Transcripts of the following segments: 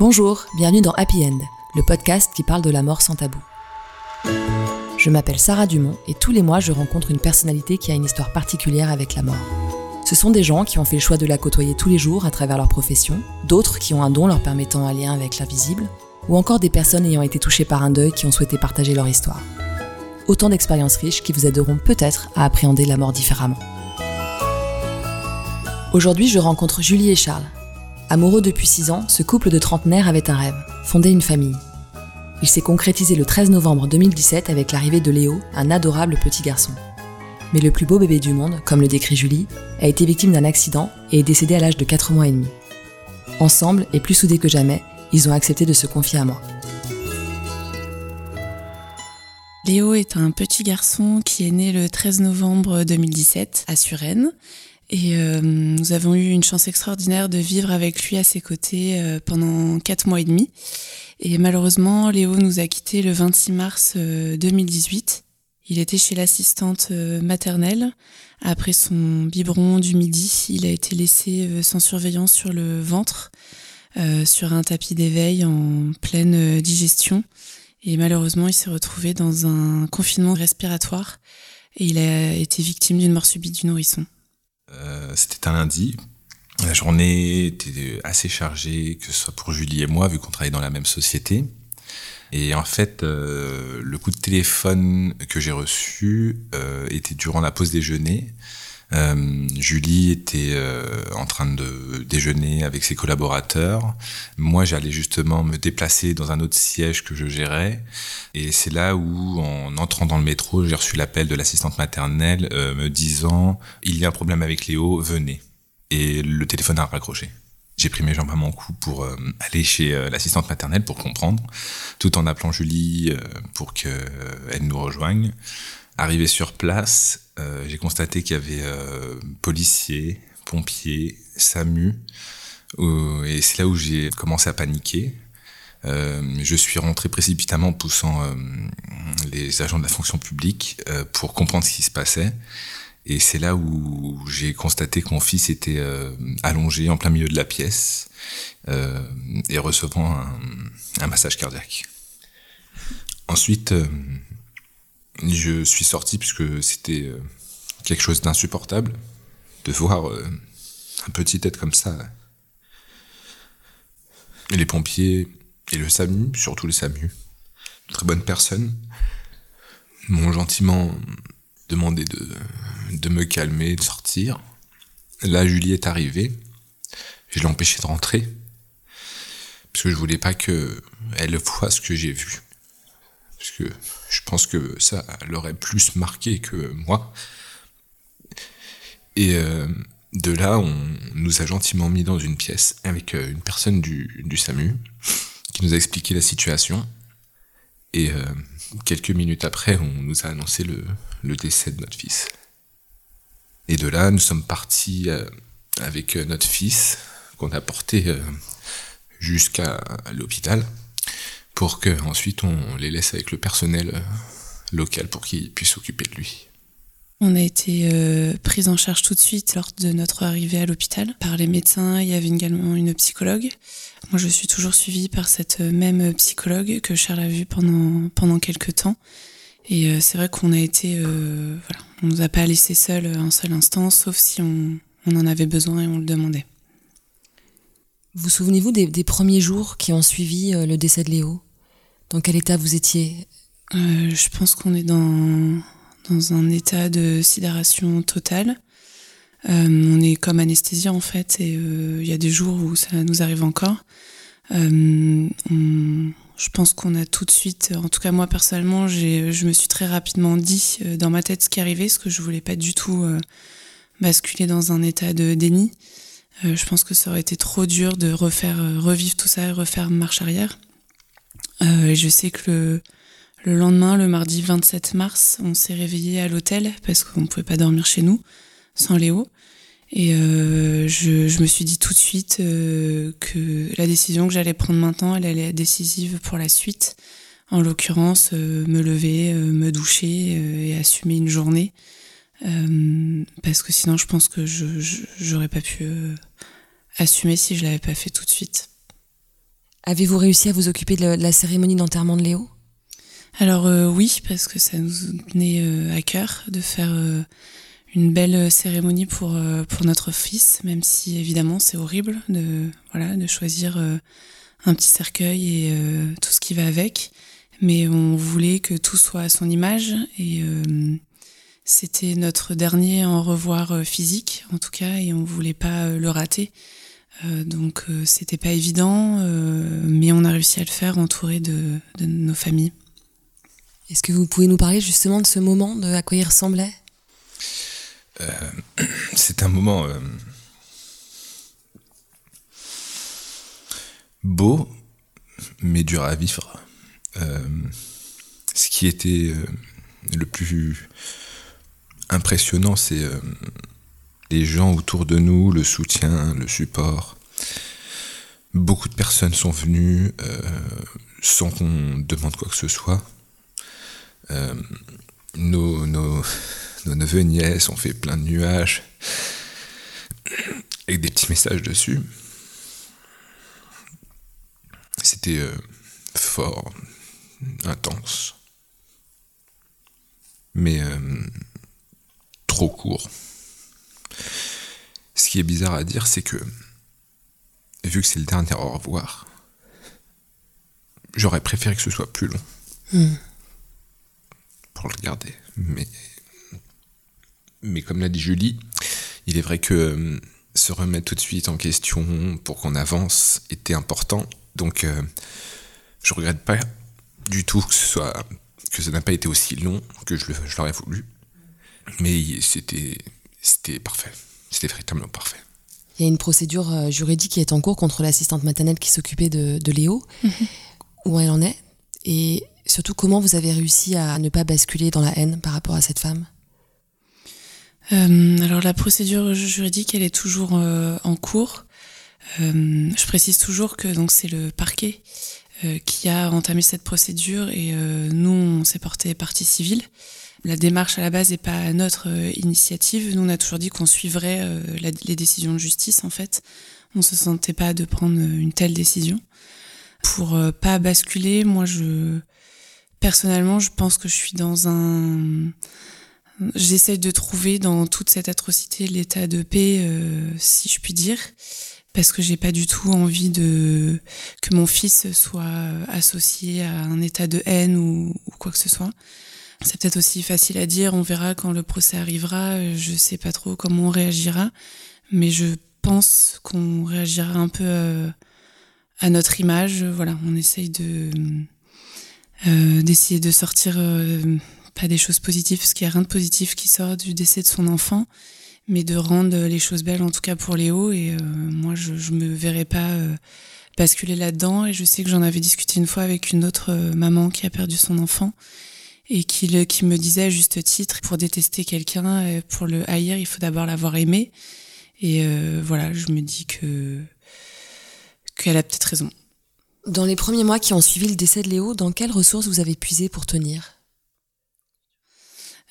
Bonjour, bienvenue dans Happy End, le podcast qui parle de la mort sans tabou. Je m'appelle Sarah Dumont et tous les mois je rencontre une personnalité qui a une histoire particulière avec la mort. Ce sont des gens qui ont fait le choix de la côtoyer tous les jours à travers leur profession, d'autres qui ont un don leur permettant un lien avec l'invisible, ou encore des personnes ayant été touchées par un deuil qui ont souhaité partager leur histoire. Autant d'expériences riches qui vous aideront peut-être à appréhender la mort différemment. Aujourd'hui, je rencontre Julie et Charles, Amoureux depuis 6 ans, ce couple de trentenaires avait un rêve, fonder une famille. Il s'est concrétisé le 13 novembre 2017 avec l'arrivée de Léo, un adorable petit garçon. Mais le plus beau bébé du monde, comme le décrit Julie, a été victime d'un accident et est décédé à l'âge de 4 mois et demi. Ensemble, et plus soudés que jamais, ils ont accepté de se confier à moi. Léo est un petit garçon qui est né le 13 novembre 2017 à Suresnes et euh, nous avons eu une chance extraordinaire de vivre avec lui à ses côtés euh, pendant quatre mois et demi. Et malheureusement, Léo nous a quittés le 26 mars 2018. Euh, il était chez l'assistante maternelle. Après son biberon du midi, il a été laissé sans surveillance sur le ventre, sur un tapis d'éveil en pleine digestion. Et malheureusement, il s'est retrouvé dans un confinement respiratoire et il a été victime d'une mort subite du nourrisson. Euh, c'était un lundi. La journée était assez chargée, que ce soit pour Julie et moi, vu qu'on travaillait dans la même société. Et en fait, euh, le coup de téléphone que j'ai reçu euh, était durant la pause déjeuner. Euh, Julie était euh, en train de déjeuner avec ses collaborateurs. Moi, j'allais justement me déplacer dans un autre siège que je gérais. Et c'est là où, en entrant dans le métro, j'ai reçu l'appel de l'assistante maternelle euh, me disant « Il y a un problème avec Léo, venez ». Et le téléphone a raccroché. J'ai pris mes jambes à mon cou pour aller chez l'assistante maternelle pour comprendre, tout en appelant Julie pour qu'elle nous rejoigne. Arrivé sur place, euh, j'ai constaté qu'il y avait euh, policiers, pompiers, SAMU, et c'est là où j'ai commencé à paniquer. Euh, je suis rentré précipitamment poussant les agents de la fonction publique pour comprendre ce qui se passait. Et c'est là où j'ai constaté que mon fils était allongé en plein milieu de la pièce et recevant un massage cardiaque. Ensuite, je suis sorti puisque c'était euh, quelque chose d'insupportable de voir euh, un petit être comme ça. Et les pompiers et le SAMU, surtout le SAMU, très bonnes personnes, m'ont gentiment demandé de, me calmer, de sortir. Là, Julie est arrivée. Je l'ai empêchée de rentrer. Parce que je voulais pas qu'elle voie ce que j'ai vu parce que je pense que ça l'aurait plus marqué que moi. Et euh, de là, on nous a gentiment mis dans une pièce avec euh, une personne du, SAMU qui nous a expliqué la situation. Et euh, quelques minutes après, on nous a annoncé le, le, décès de notre fils. Et de là, nous sommes partis avec notre fils qu'on a porté jusqu'à l'hôpital pour que ensuite on les laisse avec le personnel euh, local pour qu'ils puissent s'occuper de lui. On a été euh, pris en charge tout de suite lors de notre arrivée à l'hôpital par les médecins. Il y avait également une psychologue. Moi, je suis toujours suivie par cette même psychologue que Charles a vue pendant pendant quelques temps. Et euh, c'est vrai qu'on a été, voilà, on nous a pas laissé seuls un seul instant, sauf si on, on en avait besoin et on le demandait. Vous souvenez-vous des, des, premiers jours qui ont suivi le décès de Léo? Dans quel état vous étiez? Euh, Je pense qu'on est dans, dans un état de sidération totale. Euh, on est comme anesthésié en fait et euh, il y a des jours où ça nous arrive encore. je pense qu'on a tout de suite, en tout cas moi personnellement, je me suis très rapidement dit dans ma tête ce qui arrivait, ce que je voulais pas du tout basculer dans un état de déni. je pense que ça aurait été trop dur de refaire revivre tout ça et refaire marche arrière. Euh, je sais que le, lendemain, le mardi 27 mars, on s'est réveillé à l'hôtel parce qu'on ne pouvait pas dormir chez nous sans Léo. Et euh, je, me suis dit tout de suite euh, que la décision que j'allais prendre maintenant, elle allait être décisive pour la suite. En l'occurrence, me lever, me doucher et assumer une journée. parce que sinon, je pense que je j'aurais pas pu assumer si je l'avais pas fait tout de suite. Avez-vous réussi à vous occuper de la cérémonie d'enterrement de Léo? Alors oui, parce que ça nous tenait à cœur de faire une belle cérémonie pour, pour notre fils, même si évidemment c'est horrible de, voilà, de choisir un petit cercueil et tout ce qui va avec. Mais on voulait que tout soit à son image et c'était notre dernier en revoir euh, physique, en tout cas, et on voulait pas euh, le rater. Euh, donc c'était pas évident, mais on a réussi à le faire entouré de, nos familles. Est-ce que vous pouvez nous parler justement de ce moment, de à quoi il ressemblait? C'est un moment beau, mais dur à vivre. ce qui était le plus impressionnant, c'est euh, les gens autour de nous, le soutien, le support. Beaucoup de personnes sont venues euh, sans qu'on demande quoi que ce soit. Euh, nos, neveux et nièces ont fait plein de nuages avec des petits messages dessus. C'était fort, intense. Mais trop court. Ce qui est bizarre à dire, c'est que, vu que c'est le dernier au revoir, j'aurais préféré que ce soit plus long. Hmm. Pour le regarder. Mais, mais comme l'a dit Julie, il est vrai que euh, se remettre tout de suite en question pour qu'on avance était important. Donc, euh, je regrette pas du tout que ce soit que ça n'a pas été aussi long que je l'aurais voulu. Mais c'était, c'était parfait. C'était véritablement parfait. Il y a une procédure euh, juridique qui est en cours contre l'assistante maternelle qui s'occupait de, Léo. Mhm. Où elle en est Et surtout, comment vous avez réussi à ne pas basculer dans la haine par rapport à cette femme? Euh, Alors, la procédure juridique, elle est toujours euh, en cours. je précise toujours que donc c'est le parquet qui a entamé cette procédure et nous, on s'est porté partie civile la démarche à la base n'est pas notre euh, initiative. Nous, on a toujours dit qu'on suivrait euh, les décisions de justice, en fait. On se sentait pas de prendre euh, une telle décision. Pour pas basculer, moi, je personnellement, je pense que je suis dans un. J'essaye de trouver dans toute cette atrocité l'état de paix, si je puis dire, parce que j'ai pas du tout envie de que mon fils soit associé à un état de haine ou quoi que ce soit. C'est peut-être aussi facile à dire, on verra quand le procès arrivera, je sais pas trop comment on réagira, mais je pense qu'on réagira un peu euh, à notre image. Voilà, on essaye de euh, d'essayer de sortir euh, pas des choses positives, parce qu'il n'y a rien de positif qui sort du décès de son enfant, mais de rendre les choses belles, en tout cas pour Léo. Et moi, je, je me verrai pas basculer là-dedans. Et je sais que j'en avais discuté une fois avec une autre maman qui a perdu son enfant et qui, qui me disait à juste titre, pour détester quelqu'un, euh, pour le haïr, il faut d'abord l'avoir aimé. Et euh, voilà, je me dis que qu'elle a peut-être raison. Dans les premiers mois qui ont suivi le décès de Léo, dans quelles ressources vous avez puisé pour tenir?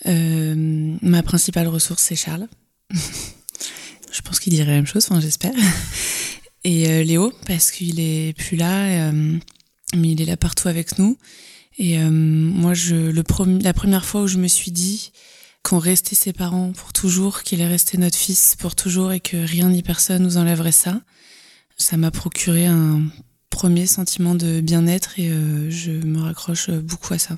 Euh, Ma principale ressource, c'est Charles. je pense qu'il dirait la même chose, enfin, j'espère. Et Léo, parce qu'il est plus là, mais il est là partout avec nous. Et euh, moi, je, le la première fois où je me suis dit qu'on restait ses parents pour toujours, qu'il est resté notre fils pour toujours et que rien ni personne nous enlèverait ça, ça m'a procuré un premier sentiment de bien-être et euh, je me raccroche beaucoup à ça.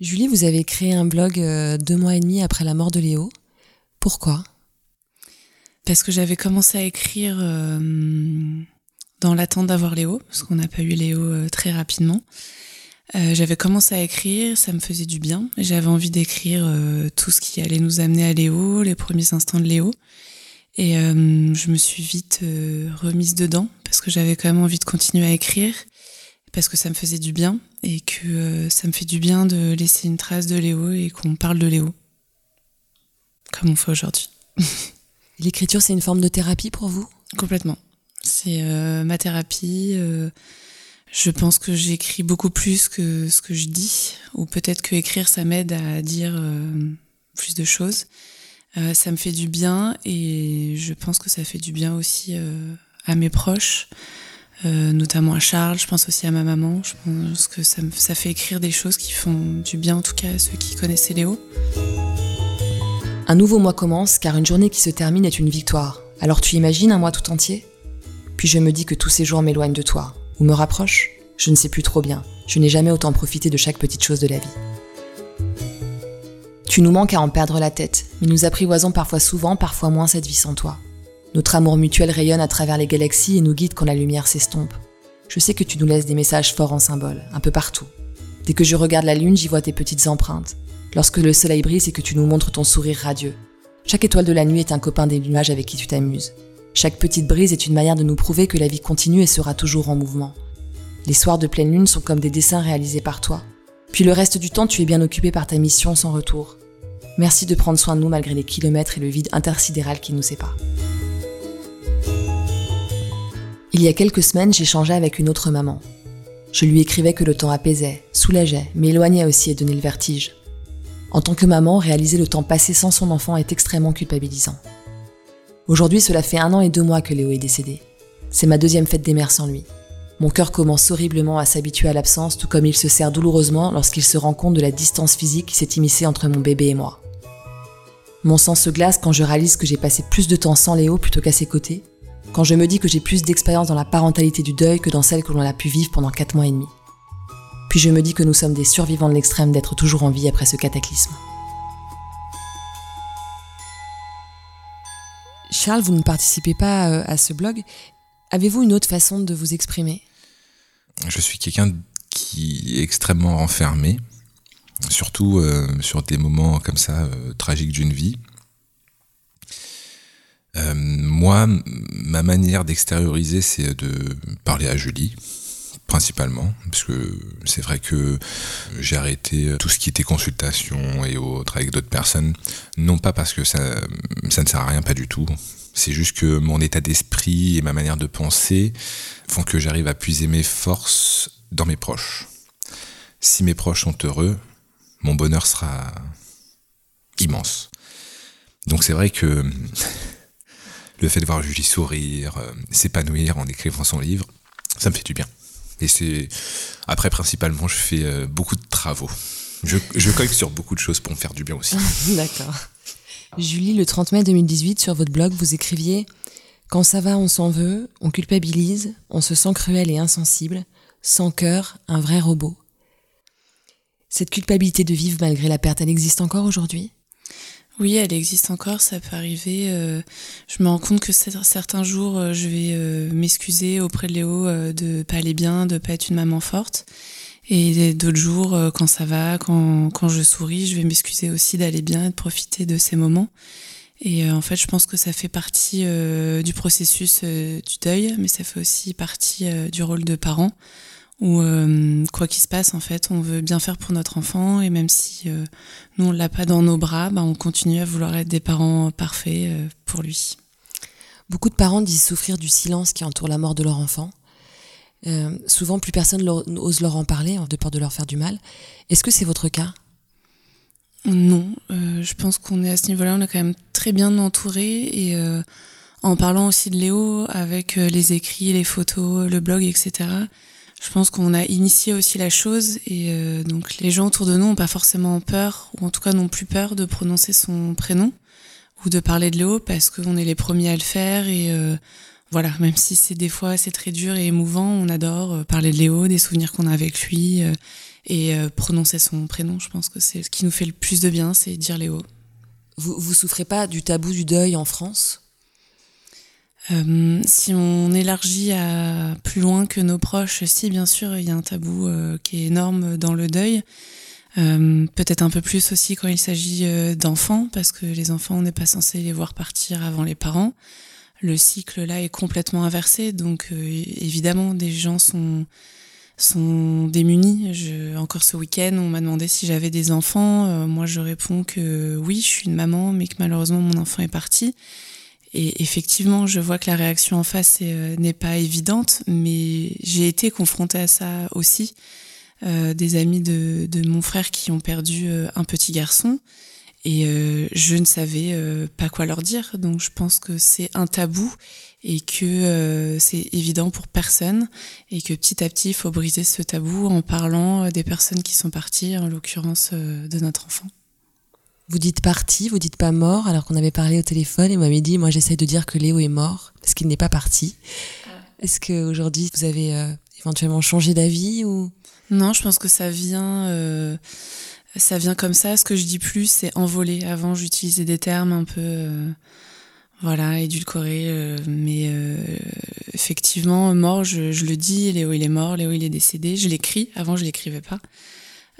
Julie, vous avez créé un blog euh, deux mois et demi après la mort de Léo. Pourquoi? Parce que j'avais commencé à écrire dans l'attente d'avoir Léo, parce qu'on n'a pas eu Léo très rapidement. Euh, j'avais commencé à écrire, ça me faisait du bien. J'avais envie d'écrire euh, tout ce qui allait nous amener à Léo, les premiers instants de Léo. Et euh, je me suis vite remise dedans parce que j'avais quand même envie de continuer à écrire, parce que ça me faisait du bien et que ça me fait du bien de laisser une trace de Léo et qu'on parle de Léo, comme on fait aujourd'hui. L'écriture, c'est une forme de thérapie pour vous? Complètement. C'est ma thérapie je pense que j'écris beaucoup plus que ce que je dis, ou peut-être que écrire ça m'aide à dire euh, plus de choses. Euh, ça me fait du bien et je pense que ça fait du bien aussi euh, à mes proches notamment à Charles, je pense aussi à ma maman. Je pense que ça, ça fait écrire des choses qui font du bien en tout cas à ceux qui connaissaient Léo. Un nouveau mois commence car une journée qui se termine est une victoire. Alors tu imagines un mois tout entier? Puis je me dis que tous ces jours m'éloignent de toi, ou me rapprochent Je ne sais plus trop bien. Je n'ai jamais autant profité de chaque petite chose de la vie. Tu nous manques à en perdre la tête, mais nous apprivoisons parfois souvent, parfois moins cette vie sans toi. Notre amour mutuel rayonne à travers les galaxies et nous guide quand la lumière s'estompe. Je sais que tu nous laisses des messages forts en symboles, un peu partout. Dès que je regarde la lune, j'y vois tes petites empreintes lorsque le soleil brille et que tu nous montres ton sourire radieux. Chaque étoile de la nuit est un copain des nuages avec qui tu t'amuses. Chaque petite brise est une manière de nous prouver que la vie continue et sera toujours en mouvement. Les soirs de pleine lune sont comme des dessins réalisés par toi. Puis le reste du temps, tu es bien occupé par ta mission sans retour. Merci de prendre soin de nous malgré les kilomètres et le vide intersidéral qui nous sépare. Il y a quelques semaines, j'échangeais avec une autre maman. Je lui écrivais que le temps apaisait, soulageait, mais éloignait aussi et donnait le vertige. En tant que maman, réaliser le temps passé sans son enfant est extrêmement culpabilisant. Aujourd'hui, cela fait un an et deux mois que Léo est décédé. C'est ma deuxième fête des mères sans lui. Mon cœur commence horriblement à s'habituer à l'absence, tout comme il se serre douloureusement lorsqu'il se rend compte de la distance physique qui s'est immiscée entre mon bébé et moi. Mon sang se glace quand je réalise que j'ai passé plus de temps sans Léo plutôt qu'à ses côtés, quand je me dis que j'ai plus d'expérience dans la parentalité du deuil que dans celle que l'on a pu vivre pendant quatre mois et demi. Puis je me dis que nous sommes des survivants de l'extrême d'être toujours en vie après ce cataclysme. Charles, vous ne participez pas euh, à ce blog. Avez-vous une autre façon de vous exprimer? Je suis quelqu'un qui est extrêmement renfermé, surtout euh, sur des moments comme ça euh, tragiques d'une vie. moi, ma manière d'extérioriser, c'est de parler à Julie, principalement, parce que c'est vrai que j'ai arrêté tout ce qui était consultation et autres avec d'autres personnes, non pas parce que ça, ne sert à rien, pas du tout. C'est juste que mon état d'esprit et ma manière de penser font que j'arrive à puiser mes forces dans mes proches. Si mes proches sont heureux, mon bonheur sera immense. Donc c'est vrai que le fait de voir Julie sourire, euh, s'épanouir en écrivant son livre, ça me fait du bien. Et c'est après principalement, je fais euh, beaucoup de travaux. Je, je colle sur beaucoup de choses pour me faire du bien aussi. D'accord. Julie, le 30 mai 2018, sur votre blog, vous écriviez Quand ça va, on s'en veut, on culpabilise, on se sent cruel et insensible, sans cœur, un vrai robot. Cette culpabilité de vivre malgré la perte, elle existe encore aujourd'hui? Oui, elle existe encore, ça peut arriver. Euh, je me rends compte que certains jours, euh, je vais euh, m'excuser auprès de Léo de pas aller bien, de pas être une maman forte. Et d'autres jours, quand ça va, quand, quand je souris, je vais m'excuser aussi d'aller bien et de profiter de ces moments. Et en fait, je pense que ça fait partie du processus du deuil, mais ça fait aussi partie du rôle de parent où euh, quoi qu'il se passe, en fait, on veut bien faire pour notre enfant et même si euh, nous on l'a pas dans nos bras, bah, on continue à vouloir être des parents parfaits euh, pour lui. Beaucoup de parents disent souffrir du silence qui entoure la mort de leur enfant. souvent, plus personne n'ose leur en parler, de peur de leur faire du mal. Est-ce que c'est votre cas? Non, je pense qu'on est à ce niveau-là, on est quand même très bien entouré et en parlant aussi de Léo avec les écrits, les photos, le blog, etc je pense qu'on a initié aussi la chose et euh, donc les gens autour de nous n'ont pas forcément peur, ou en tout cas n'ont plus peur de prononcer son prénom ou de parler de Léo parce qu'on est les premiers à le faire et euh, voilà, même si c'est des fois c'est très dur et émouvant, on adore euh, parler de Léo, des souvenirs qu'on a avec lui et prononcer son prénom. Je pense que c'est ce qui nous fait le plus de bien, c'est dire Léo. Vous vous souffrez pas du tabou du deuil en France? Euh, si on élargit à plus loin que nos proches, si bien sûr il y a un tabou euh, qui est énorme dans le deuil. Euh, peut-être un peu plus aussi quand il s'agit d'enfants, parce que les enfants, on n'est pas censé les voir partir avant les parents. Le cycle là est complètement inversé, donc évidemment des gens sont sont démunis. Je, encore ce week-end, on m'a demandé si j'avais des enfants. moi, je réponds que oui, je suis une maman, mais que malheureusement mon enfant est parti. Et effectivement, je vois que la réaction en face euh, n'est pas évidente, mais j'ai été confrontée à ça aussi. Euh, des amis de, de, mon frère qui ont perdu euh, un petit garçon. Et euh, je ne savais euh, pas quoi leur dire. Donc je pense que c'est un tabou et que c'est évident pour personne et que petit à petit, il faut briser ce tabou en parlant des personnes qui sont parties, en l'occurrence de notre enfant. Vous dites parti, vous dites pas mort, alors qu'on avait parlé au téléphone et vous m'avez dit, moi j'essaye de dire que Léo est mort parce qu'il n'est pas parti. Est-ce qu'aujourd'hui vous avez éventuellement changé d'avis ou? Non, je pense que ça vient ça vient comme ça. Ce que je dis plus, c'est envolé. Avant, j'utilisais des termes un peu, euh, voilà, édulcorés. Euh, mais euh, effectivement, mort, je, je, le dis. Léo, il est mort. Léo, il est décédé. Je l'écris. Avant, je l'écrivais pas.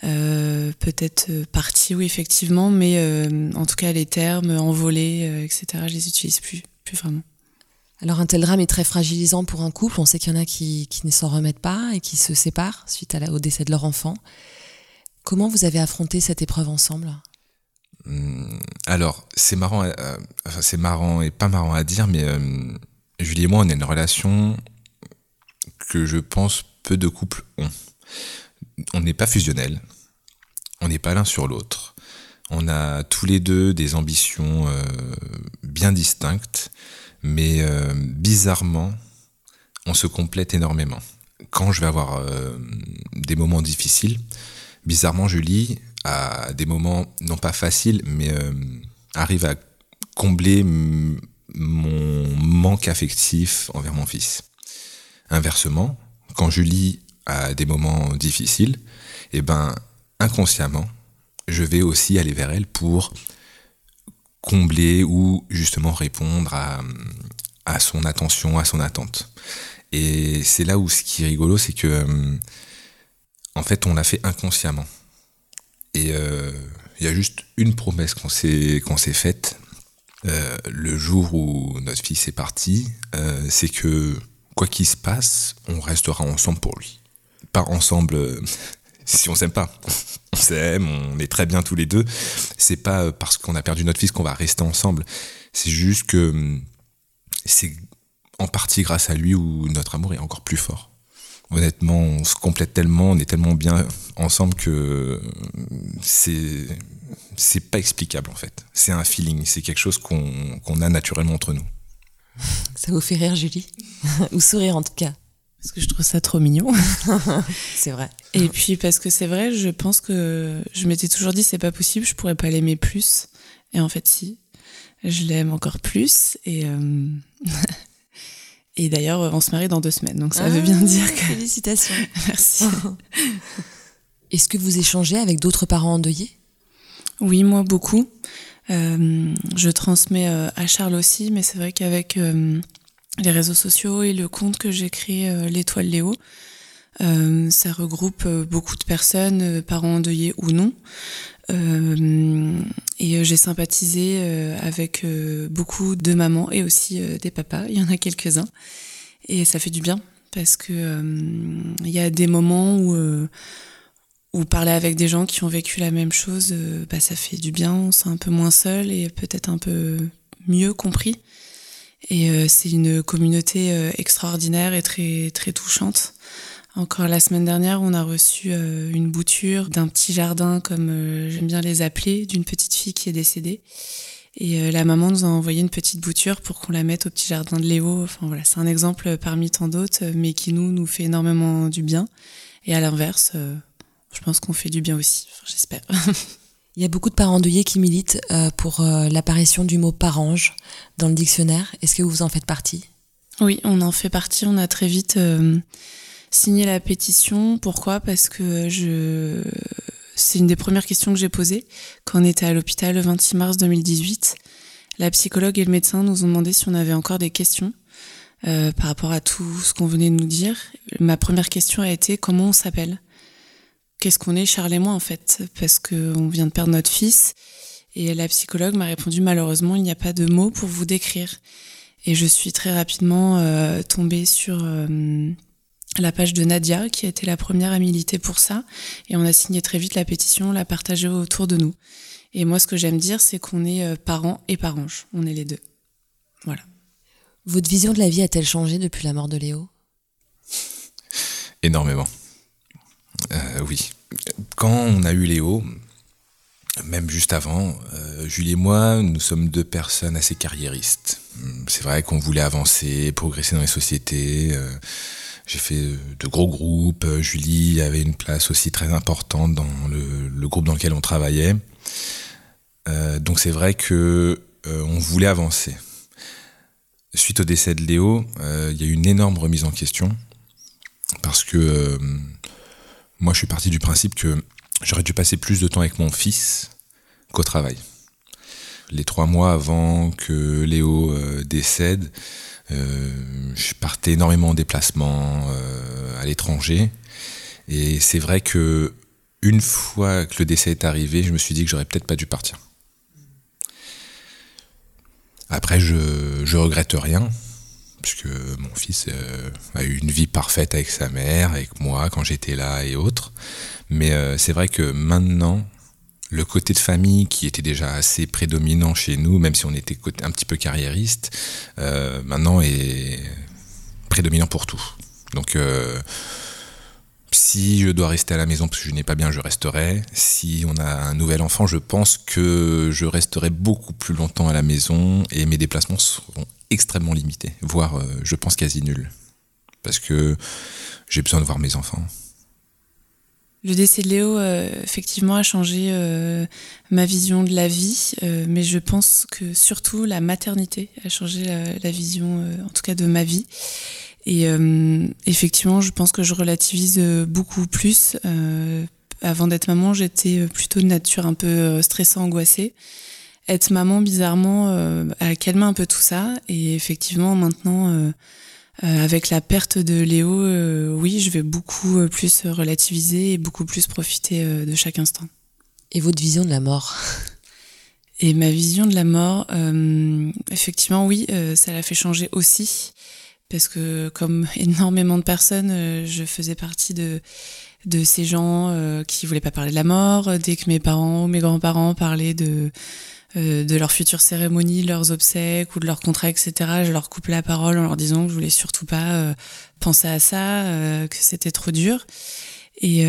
Peut-être parti, oui, effectivement. Mais en tout cas, les termes envolés, etc., je les utilise plus, plus vraiment. Alors un tel drame est très fragilisant pour un couple. On sait qu'il y en a qui, qui ne s'en remettent pas et qui se séparent suite à au décès de leur enfant. Comment vous avez affronté cette épreuve ensemble? Hum, Alors, c'est marrant, euh, enfin, c'est marrant et pas marrant à dire, mais euh, Julie et moi, on a une relation que je pense peu de couples ont. On n'est pas fusionnels, on n'est pas l'un sur l'autre. On a tous les deux des ambitions euh, bien distinctes, mais bizarrement, on se complète énormément. Quand je vais avoir des moments difficiles, bizarrement, Julie, à des moments non pas faciles, mais euh, arrive à combler mon manque affectif envers mon fils. Inversement, quand Julie a des moments difficiles, eh ben, inconsciemment, je vais aussi aller vers elle pour combler ou justement répondre à, à son attention, à son attente. Et c'est là où ce qui est rigolo, c'est que euh, en fait, on l'a fait inconsciemment. Et euh, il y a juste une promesse qu'on s'est qu'on faite euh, le jour où notre fils est parti, c'est que quoi qu'il se passe, on restera ensemble pour lui. Pas ensemble si on s'aime pas. On s'aime, on est très bien tous les deux. C'est pas parce qu'on a perdu notre fils qu'on va rester ensemble. C'est juste que c'est en partie grâce à lui où notre amour est encore plus fort honnêtement, on se complète tellement, on est tellement bien ensemble que c'est c'est pas explicable en fait. C'est un feeling, c'est quelque chose qu'on a naturellement entre nous. Ça vous fait rire, Julie? Ou sourire en tout cas Parce que je trouve ça trop mignon. c'est vrai. Et puis parce que c'est vrai, je pense que je m'étais toujours dit c'est pas possible, je pourrais pas l'aimer plus. Et en fait, si, je l'aime encore plus. Et euh, et d'ailleurs, on se marie dans deux semaines, donc ça veut bien ah, dire que. Félicitations. Merci. Est-ce que vous échangez avec d'autres parents endeuillés? Oui, moi beaucoup. Euh, je transmets euh, à Charles aussi, mais c'est vrai qu'avec euh, les réseaux sociaux et le compte que j'ai créé, l'étoile Léo, ça regroupe beaucoup de personnes, parents endeuillés ou non. Euh, et euh, j'ai sympathisé euh, avec beaucoup de mamans et aussi des papas. Il y en a quelques-uns. Et ça fait du bien parce que il y a des moments où où parler avec des gens qui ont vécu la même chose, bah, ça fait du bien, on sent un peu moins seul et peut-être un peu mieux compris. Et c'est une communauté extraordinaire et très très touchante. Encore la semaine dernière, on a reçu euh, une bouture d'un petit jardin, comme euh, j'aime bien les appeler, d'une petite fille qui est décédée. Et euh, la maman nous a envoyé une petite bouture pour qu'on la mette au petit jardin de Léo. Enfin voilà, c'est un exemple parmi tant d'autres, mais qui nous nous fait énormément du bien. Et à l'inverse, je pense qu'on fait du bien aussi. Enfin, J'espère. Il y a beaucoup de parents qui militent pour l'apparition du mot parange dans le dictionnaire. Est-ce que vous en faites partie? Oui, on en fait partie. On a très vite signer la pétition. Pourquoi? Parce que je c'est une des premières questions que j'ai posées quand on était à l'hôpital le 26 mars 2018. La psychologue et le médecin nous ont demandé si on avait encore des questions euh, par rapport à tout ce qu'on venait de nous dire. Ma première question a été comment on s'appelle? Qu'est-ce qu'on est, Charles et moi en fait Parce qu'on vient de perdre notre fils. Et la psychologue m'a répondu malheureusement il n'y a pas de mots pour vous décrire. Et je suis très rapidement euh, tombée sur euh, la page de Nadia, qui a été la première à militer pour ça. Et on a signé très vite la pétition, l'a partagée autour de nous. Et moi, ce que j'aime dire, c'est qu'on est euh, parents et paranges. On est les deux. Voilà. Votre vision de la vie a-t-elle changé depuis la mort de Léo? Énormément. Euh, oui. Quand on a eu Léo, même juste avant, euh, Julie et moi, nous sommes deux personnes assez carriéristes. C'est vrai qu'on voulait avancer, progresser dans les sociétés. Euh, j'ai fait de gros groupes. Julie avait une place aussi très importante dans le, groupe dans lequel on travaillait. Donc c'est vrai que on voulait avancer. Suite au décès de Léo, il y a eu une énorme remise en question parce que moi je suis parti du principe que j'aurais dû passer plus de temps avec mon fils qu'au travail. Les trois mois avant que Léo euh, décède, euh, je partais énormément en déplacement euh, à l'étranger. Et c'est vrai que une fois que le décès est arrivé, je me suis dit que j'aurais peut-être pas dû partir. Après, je, je regrette rien, puisque mon fils a eu une vie parfaite avec sa mère, avec moi quand j'étais là et autres. Mais euh, c'est vrai que maintenant, le côté de famille qui était déjà assez prédominant chez nous, même si on était un petit peu carriériste, euh, maintenant est prédominant pour tout. Donc euh, si je dois rester à la maison parce que je n'ai pas bien, je resterai. Si on a un nouvel enfant, je pense que je resterai beaucoup plus longtemps à la maison et mes déplacements seront extrêmement limités, voire je pense quasi nuls. Parce que j'ai besoin de voir mes enfants. Le décès de Léo, euh, effectivement, a changé euh, ma vision de la vie, euh, mais je pense que surtout la maternité a changé la, vision, en tout cas de ma vie. Et effectivement, je pense que je relativise beaucoup plus. avant d'être maman, j'étais plutôt de nature un peu stressée, angoissée. Être maman, bizarrement, a calmé un peu tout ça. Et effectivement, maintenant euh, avec la perte de Léo, euh, oui, je vais beaucoup euh, plus relativiser et beaucoup plus profiter de chaque instant. Et votre vision de la mort? Et ma vision de la mort, effectivement, oui, ça l'a fait changer aussi. Parce que comme énormément de personnes, je faisais partie de, de ces gens qui voulaient pas parler de la mort. Dès que mes parents ou mes grands-parents parlaient de euh, de leur future cérémonie, leurs obsèques ou de leur contrat, etc. Je leur coupe la parole en leur disant que je voulais surtout pas euh, penser à ça, euh, que c'était trop dur. Et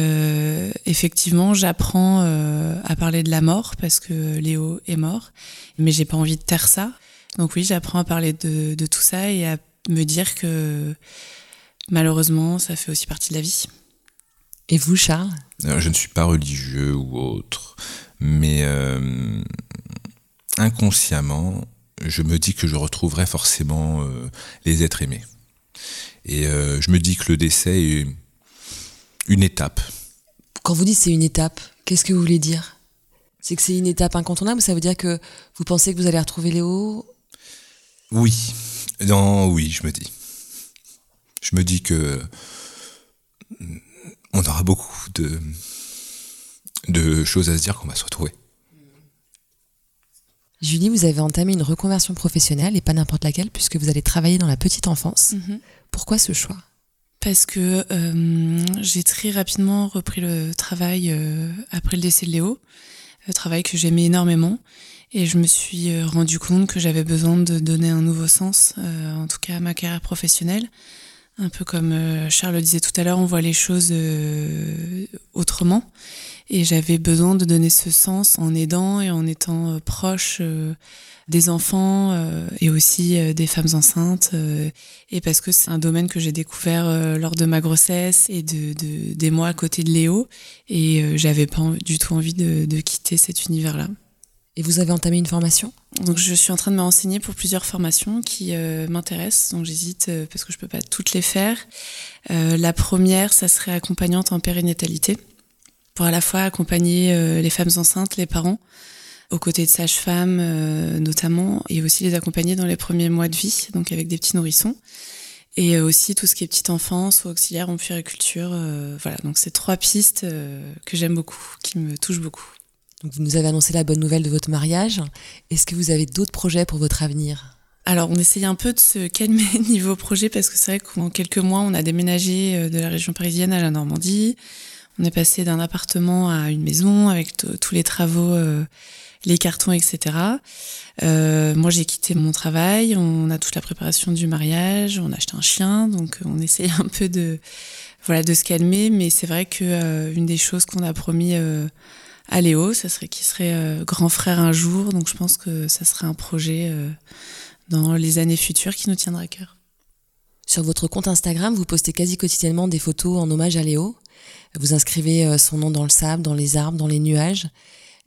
effectivement, j'apprends à parler de la mort parce que Léo est mort, mais j'ai pas envie de taire ça. Donc oui, j'apprends à parler de, de tout ça et à me dire que malheureusement, ça fait aussi partie de la vie. Et vous, Charles? Je ne suis pas religieux ou autre, mais inconsciemment, je me dis que je retrouverai forcément euh, les êtres aimés. Et euh, je me dis que le décès est une étape. Quand vous dites c'est une étape, qu'est-ce que vous voulez dire? C'est que c'est une étape incontournable Ça veut dire que vous pensez que vous allez retrouver Léo? Oui. Non, oui, je me dis. Je me dis que on aura beaucoup de, de choses à se dire qu'on va se retrouver. Julie, vous avez entamé une reconversion professionnelle et pas n'importe laquelle puisque vous allez travailler dans la petite enfance. Mhm. Pourquoi ce choix? Parce que euh, j'ai très rapidement repris le travail euh, après le décès de Léo, le travail que j'aimais énormément. Et je me suis euh, rendu compte que j'avais besoin de donner un nouveau sens, en tout cas à ma carrière professionnelle. Un peu comme Charles le disait tout à l'heure, on voit les choses autrement. Et j'avais besoin de donner ce sens en aidant et en étant euh, proche euh, des enfants euh, et aussi des femmes enceintes. et parce que c'est un domaine que j'ai découvert lors de ma grossesse et de, de, des mois à côté de Léo. Et j'avais pas du tout envie de, de quitter cet univers-là. Et vous avez entamé une formation? Donc je suis en train de me renseigner pour plusieurs formations qui m'intéressent, donc j'hésite parce que je peux pas toutes les faire. la première, ça serait accompagnante en périnatalité pour à la fois accompagner euh, les femmes enceintes, les parents, aux côtés de sages-femmes euh, notamment, et aussi les accompagner dans les premiers mois de vie, donc avec des petits nourrissons. Et euh, aussi tout ce qui est petite enfance ou auxiliaire en puériculture. voilà, donc c'est trois pistes que j'aime beaucoup, qui me touchent beaucoup. Donc vous nous avez annoncé la bonne nouvelle de votre mariage. Est-ce que vous avez d'autres projets pour votre avenir? Alors, on essaye un peu de se calmer niveau projet parce que c'est vrai qu'en quelques mois, on a déménagé de la région parisienne à la Normandie. On est passé d'un appartement à une maison avec tous les travaux, euh, les cartons, etc. Euh, moi, j'ai quitté mon travail. On a toute la préparation du mariage. On a acheté un chien, donc on essaye un peu de voilà de se calmer. Mais c'est vrai que euh, une des choses qu'on a promis à Léo, ça serait qui serait grand frère un jour. Donc je pense que ça serait un projet dans les années futures qui nous tiendra à cœur. Sur votre compte Instagram, vous postez quasi quotidiennement des photos en hommage à Léo. Vous inscrivez son nom dans le sable, dans les arbres, dans les nuages.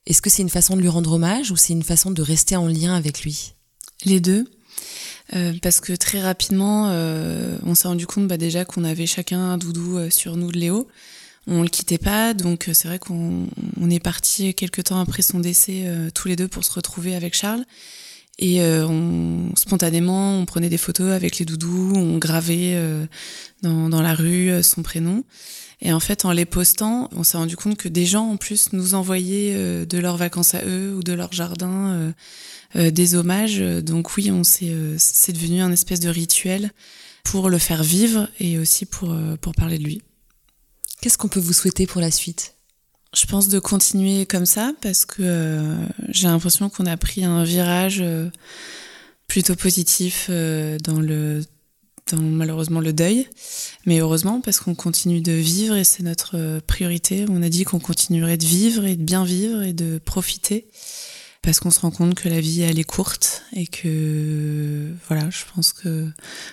Est-ce que c'est une façon de lui rendre hommage ou c'est une façon de rester en lien avec lui? Les deux. Euh, parce que très rapidement, euh, on s'est rendu compte bah, déjà qu'on avait chacun un doudou euh, sur nous de Léo. On le quittait pas, donc c'est vrai qu'on est parti quelques temps après son décès tous les deux pour se retrouver avec Charles. Et on, spontanément, on prenait des photos avec les doudous, on gravait dans, dans, la rue son prénom. Et en fait, en les postant, on s'est rendu compte que des gens, en plus, nous envoyaient euh, de leurs vacances à eux ou de leur jardin euh, euh, des hommages. Donc oui, on s'est, c'est devenu un espèce de rituel pour le faire vivre et aussi pour, pour parler de lui. Qu'est-ce qu'on peut vous souhaiter pour la suite? Je pense de continuer comme ça parce que j'ai l'impression qu'on a pris un virage plutôt positif dans le malheureusement le deuil. Mais heureusement, parce qu'on continue de vivre et c'est notre euh, priorité. On a dit qu'on continuerait de vivre et de bien vivre et de profiter. Parce qu'on se rend compte que la vie, elle est courte et que, voilà, je pense que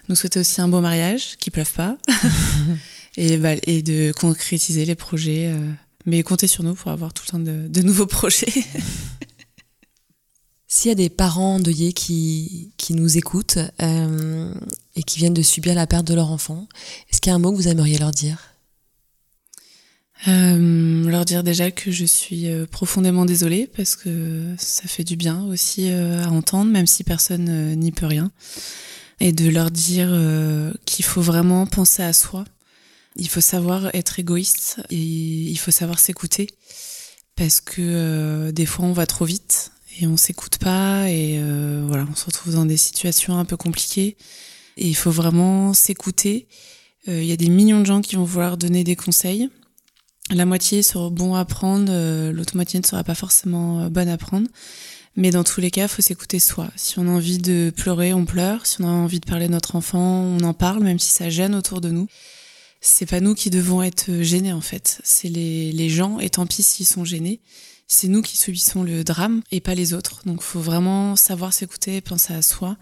nous souhaiter aussi un beau mariage, qui pleuve pas. et, bah, et de concrétiser les projets. Euh, mais comptez sur nous pour avoir tout le temps de, de nouveaux projets. S'il y a des parents endeuillés qui, qui nous écoutent euh, et qui viennent de subir la perte de leur enfant, est-ce qu'il y a un mot que vous aimeriez leur dire? Euh, Leur dire déjà que je suis euh, profondément désolée parce que ça fait du bien aussi à entendre, même si personne n'y peut rien. Et de leur dire qu'il faut vraiment penser à soi. Il faut savoir être égoïste et il faut savoir s'écouter parce que des fois on va trop vite et on s'écoute pas et euh, voilà, on se retrouve dans des situations un peu compliquées et il faut vraiment s'écouter. Euh, il y a des millions de gens qui vont vouloir donner des conseils. La moitié sera bon à prendre, euh, l'autre moitié ne sera pas forcément bonne à prendre. Mais dans tous les cas, faut s'écouter soi. Si on a envie de pleurer, on pleure. Si on a envie de parler de notre enfant, on en parle, même si ça gêne autour de nous. C'est pas nous qui devons être gênés en fait. C'est les, les gens, et tant pis s'ils sont gênés c'est nous qui subissons le drame et pas les autres. Donc faut vraiment savoir s'écouter, penser à soi,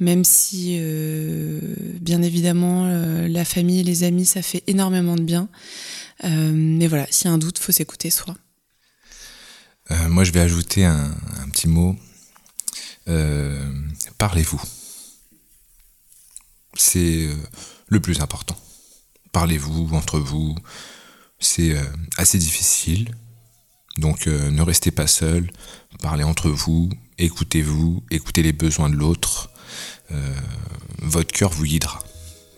même si euh, bien évidemment euh, la famille, les amis, ça fait énormément de bien. Euh, mais voilà, s'il y a un doute, faut s'écouter soi. moi, je vais ajouter un petit mot. Parlez-vous. C'est le plus important. Parlez-vous entre vous. C'est assez difficile, donc euh, ne restez pas seul, parlez entre vous, écoutez-vous, écoutez les besoins de l'autre. Euh, votre cœur vous guidera.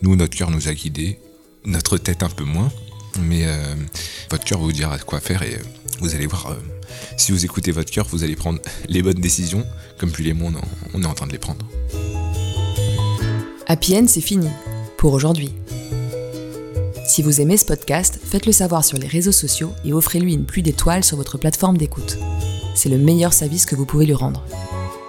Nous, notre cœur nous a guidés, notre tête un peu moins, mais euh, votre cœur vous dira quoi faire et vous allez voir, si vous écoutez votre cœur, vous allez prendre les bonnes décisions, comme puis les mots, on est en train de les prendre. Happy End, c'est fini, pour aujourd'hui. Si vous aimez ce podcast, faites-le savoir sur les réseaux sociaux et offrez-lui une pluie d'étoiles sur votre plateforme d'écoute. C'est le meilleur service que vous pouvez lui rendre.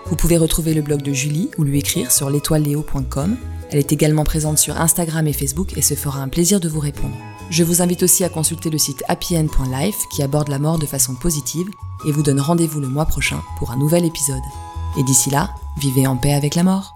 Vous pouvez retrouver le blog de Julie ou lui écrire sur l'étoileleo.com. Elle est également présente sur Instagram et Facebook et se fera un plaisir de vous répondre. Je vous invite aussi à consulter le site happyend.life qui aborde la mort de façon positive et vous donne rendez-vous le mois prochain pour un nouvel épisode. Et d'ici là, vivez en paix avec la mort.